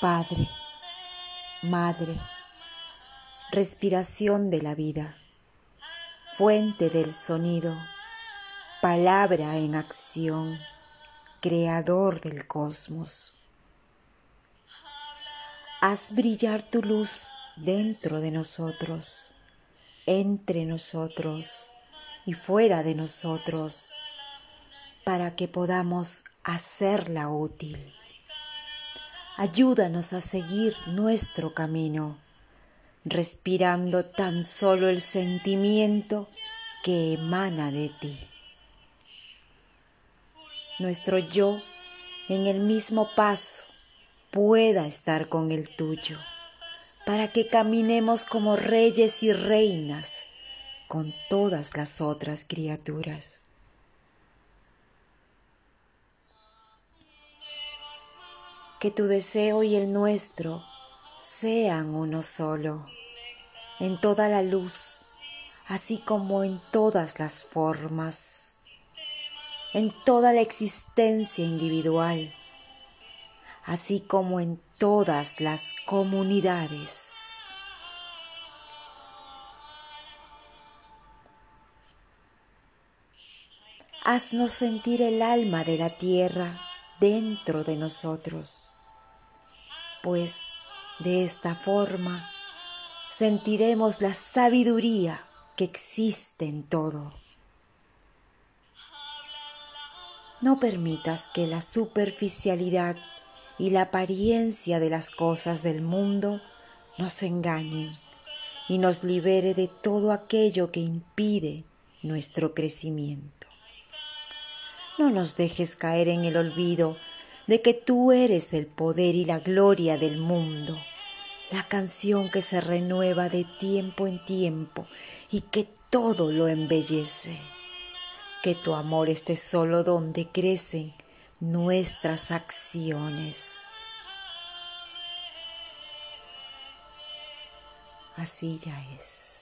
Padre, Madre, respiración de la vida, fuente del sonido, palabra en acción, creador del cosmos. Haz brillar tu luz dentro de nosotros, entre nosotros y fuera de nosotros, para que podamos hacerla útil. Ayúdanos a seguir nuestro camino, respirando tan solo el sentimiento que emana de ti. Nuestro yo en el mismo paso pueda estar con el tuyo, para que caminemos como reyes y reinas con todas las otras criaturas. Que tu deseo y el nuestro sean uno solo, en toda la luz, así como en todas las formas, en toda la existencia individual, así como en todas las comunidades. Haznos sentir el alma de la tierra dentro de nosotros, pues de esta forma sentiremos la sabiduría que existe en todo. No permitas que la superficialidad y la apariencia de las cosas del mundo nos engañen y nos libere de todo aquello que impide nuestro crecimiento. No nos dejes caer en el olvido de que tú eres el poder y la gloria del mundo, la canción que se renueva de tiempo en tiempo y que todo lo embellece. Que tu amor esté solo donde crecen nuestras acciones. Así ya es.